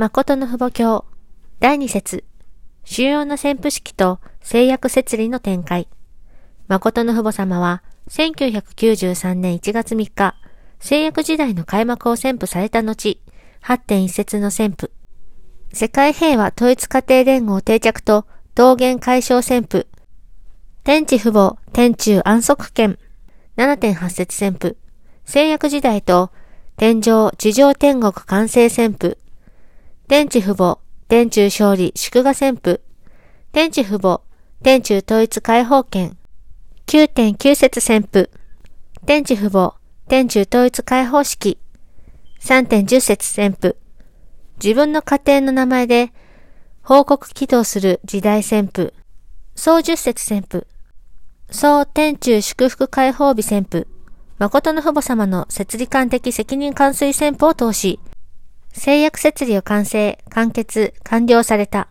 誠の父母教第二節主要な潜伏式と制約設理の展開。誠の父母様は1993年1月3日、制約時代の開幕を宣布された後、8.1節の宣布。世界平和統一家庭連合定着と道元解消宣布。天地父母、天中安息権。7.8節宣布。制約時代と天上、地上天国完成宣布。天地父母、天中勝利祝賀宣布。天地父母、天中統一解放権。9.9節宣布。天地父母、天中統一解放式。3.10節宣布。自分の家庭の名前で報告起動する時代宣布。総十節宣布。総天中祝福解放日宣布。誠の父母様の設理官的責任関水宣布を通し、制約設理を完成、完結、完了された。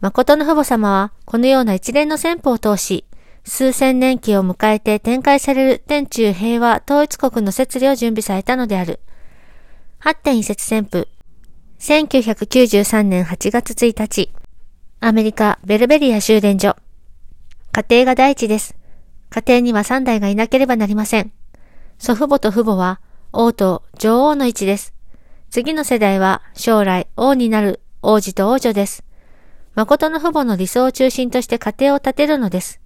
誠の父母様は、このような一連の宣布を通し、数千年期を迎えて展開される天中平和統一国の設理を準備されたのである。8.1節宣布。1993年8月1日。アメリカ・ベルベリア修練所。家庭が第一です。家庭には3代がいなければなりません。祖父母と父母は王と女王の位置です。次の世代は将来王になる王子と王女です。誠の父母の理想を中心として家庭を建てるのです。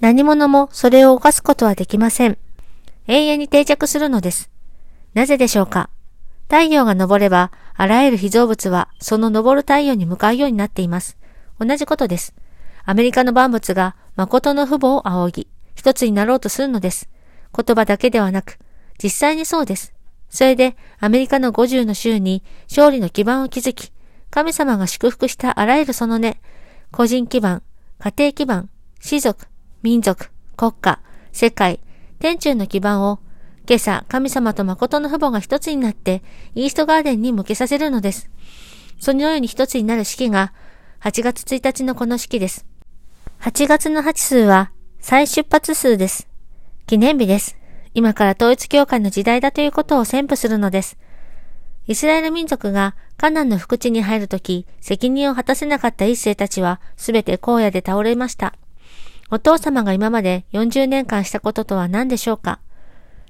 何者もそれを犯すことはできません。永遠に定着するのです。なぜでしょうか？太陽が昇れば、あらゆる被造物はその昇る太陽に向かうようになっています。同じことです。アメリカの万物が誠の父母を仰ぎ、一つになろうとするのです。言葉だけではなく、実際にそうです。それで、アメリカの50の州に勝利の基盤を築き、神様が祝福したあらゆるその根、個人基盤、家庭基盤、士族、民族、国家、世界、天中の基盤を、今朝、神様と誠の父母が一つになって、イーストガーデンに向けさせるのです。そのように一つになる式が、8月1日のこの式です。8月の8数は、再出発数です。記念日です。今から統一教会の時代だということを宣布するのです。イスラエル民族がカナンの福地に入るとき、責任を果たせなかった一世たちは、すべて荒野で倒れました。お父様が今まで40年間したこととは何でしょうか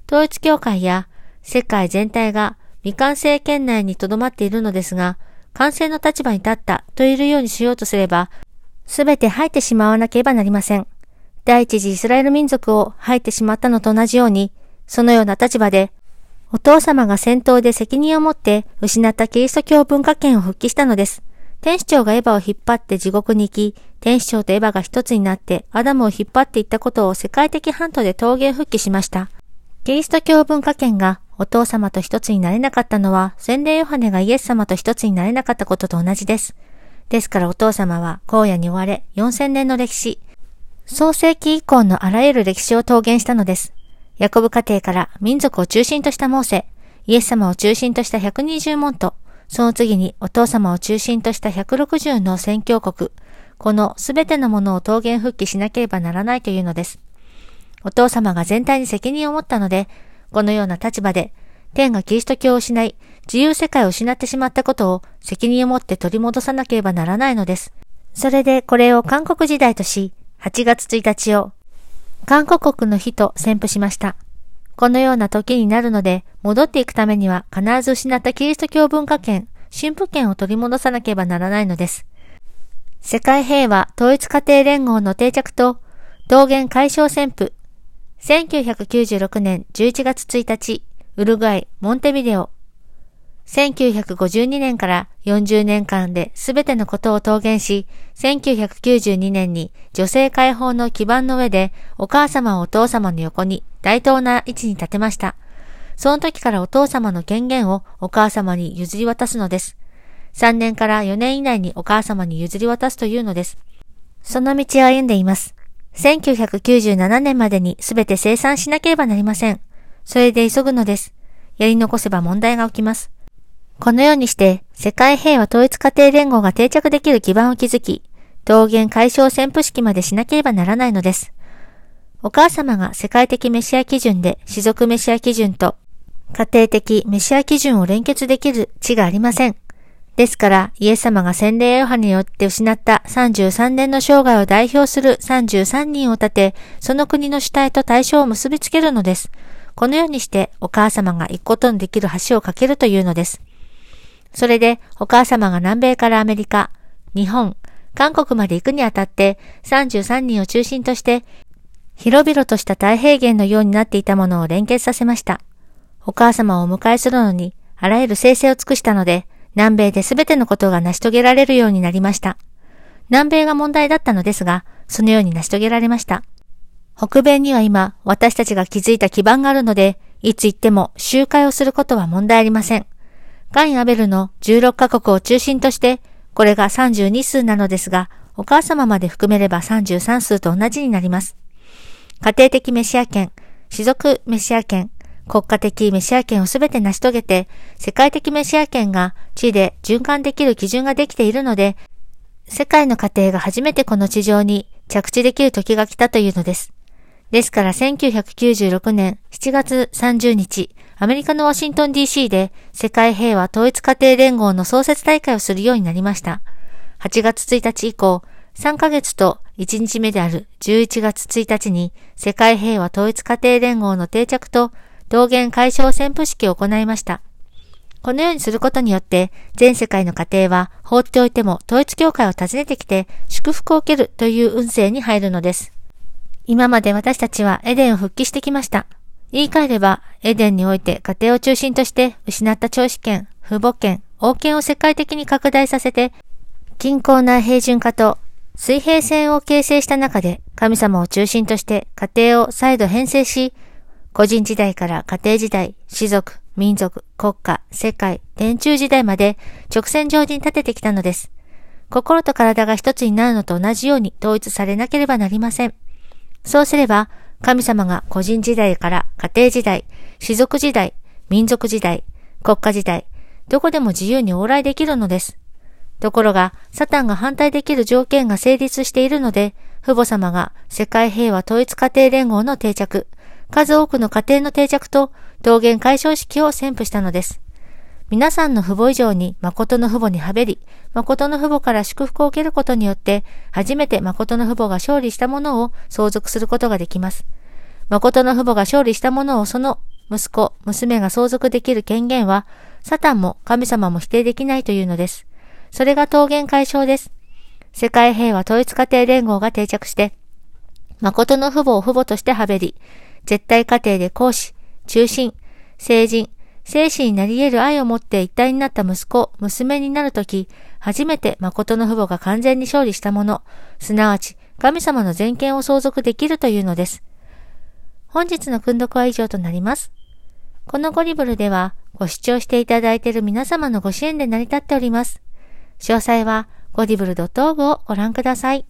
統一教会や世界全体が未完成圏内に留まっているのですが、完成の立場に立ったと言えるようにしようとすれば、すべて吐いてしまわなければなりません。第一次イスラエル民族を吐いてしまったのと同じように、そのような立場で、お父様が戦闘で責任を持って失ったキリスト教文化圏を復帰したのです。天使長がエヴァを引っ張って地獄に行き、天使長とエヴァが一つになってアダムを引っ張っていったことを世界的半島で陶芸復帰しました。キリスト教文化圏がお父様と一つになれなかったのは、洗礼ヨハネがイエス様と一つになれなかったことと同じです。ですからお父様は荒野に追われ4000年の歴史、創世紀以降のあらゆる歴史を桃源したのです。ヤコブ家庭から民族を中心としたモーセ、イエス様を中心とした120門徒、その次にお父様を中心とした160の宣教国、このすべてのものを桃源復帰しなければならないというのです。お父様が全体に責任を持ったので、このような立場で、天がキリスト教を失い、自由世界を失ってしまったことを責任を持って取り戻さなければならないのです。それでこれを韓国時代とし、8月1日を韓国国の日と宣布しました。このような時になるので、戻っていくためには必ず失ったキリスト教文化圏、神父権を取り戻さなければならないのです。世界平和統一家庭連合の定着と、道元解消宣布。1996年11月1日、ウルグアイ、モンテビデオ。1952年から40年間で全てのことを桃源し、1992年に女性解放の基盤の上でお母様をお父様の横に大東な位置に立てました。その時からお父様の権限をお母様に譲り渡すのです。3年から4年以内にお母様に譲り渡すというのです。その道を歩んでいます。1997年までに全て生産しなければなりません。それで急ぐのです。やり残せば問題が起きます。このようにして、世界平和統一家庭連合が定着できる基盤を築き、桃源解消宣布式までしなければならないのです。お母様が世界的メシア基準で士族メシア基準と家庭的メシア基準を連結できる地がありません。ですから、イエス様が洗礼ヨハによって失った33年の生涯を代表する33人を立て、その国の主体と対象を結びつけるのです。このようにしてお母様が行くことのできる橋を架けるというのです。それで、お母様が南米からアメリカ、日本、韓国まで行くにあたって33人を中心として、広々とした太平原のようになっていたものを連結させました。お母様をお迎えするのに、あらゆる生成を尽くしたので、南米で全てのことが成し遂げられるようになりました。南米が問題だったのですが、そのように成し遂げられました。北米には今、私たちが築いた基盤があるので、いつ行っても集会をすることは問題ありません。ガイン・アベルの16カ国を中心として、これが32数なのですが、お母様まで含めれば33数と同じになります。家庭的メシア権、士族メシア権、国家的メシア権をすべて成し遂げて、世界的メシア権が地で循環できる基準ができているので、世界の家庭が初めてこの地上に着地できる時が来たというのです。ですから1996年7月30日、アメリカのワシントン DC で世界平和統一家庭連合の創設大会をするようになりました。8月1日以降、3ヶ月と1日目である11月1日に世界平和統一家庭連合の定着と道元解消宣布式を行いました。このようにすることによって、全世界の家庭は放っておいても統一教会を訪ねてきて祝福を受けるという運勢に入るのです。今まで私たちはエデンを復帰してきました。言い換えれば、エデンにおいて家庭を中心として失った長子権、父母権、王権を世界的に拡大させて、均衡な平準化と水平線を形成した中で神様を中心として家庭を再度編成し、個人時代から家庭時代、士族、民族、国家、世界、天中時代まで直線上に立ててきたのです。心と体が一つになるのと同じように統一されなければなりません。そうすれば、神様が個人時代から家庭時代、士族時代、民族時代、国家時代、どこでも自由に往来できるのです。ところが、サタンが反対できる条件が成立しているので、父母様が世界平和統一家庭連合の定着、数多くの家庭の定着と道元解消式を宣布したのです。皆さんの父母以上に誠の父母にはべり、誠の父母から祝福を受けることによって、初めて誠の父母が勝利したものを相続することができます。誠の父母が勝利したものをその息子、娘が相続できる権限は、サタンも神様も否定できないというのです。それが桃源解消です。世界平和統一家庭連合が定着して、誠の父母を父母としてはべり、絶対過程で講師、中心、成人、精神になり得る愛を持って一体になった息子、娘になるとき、初めて誠の父母が完全に勝利したもの、すなわち神様の全権を相続できるというのです。本日の訓読は以上となります。このゴリブルでは、ご視聴していただいている皆様のご支援で成り立っております。詳細は、ゴディブル .org をご覧ください。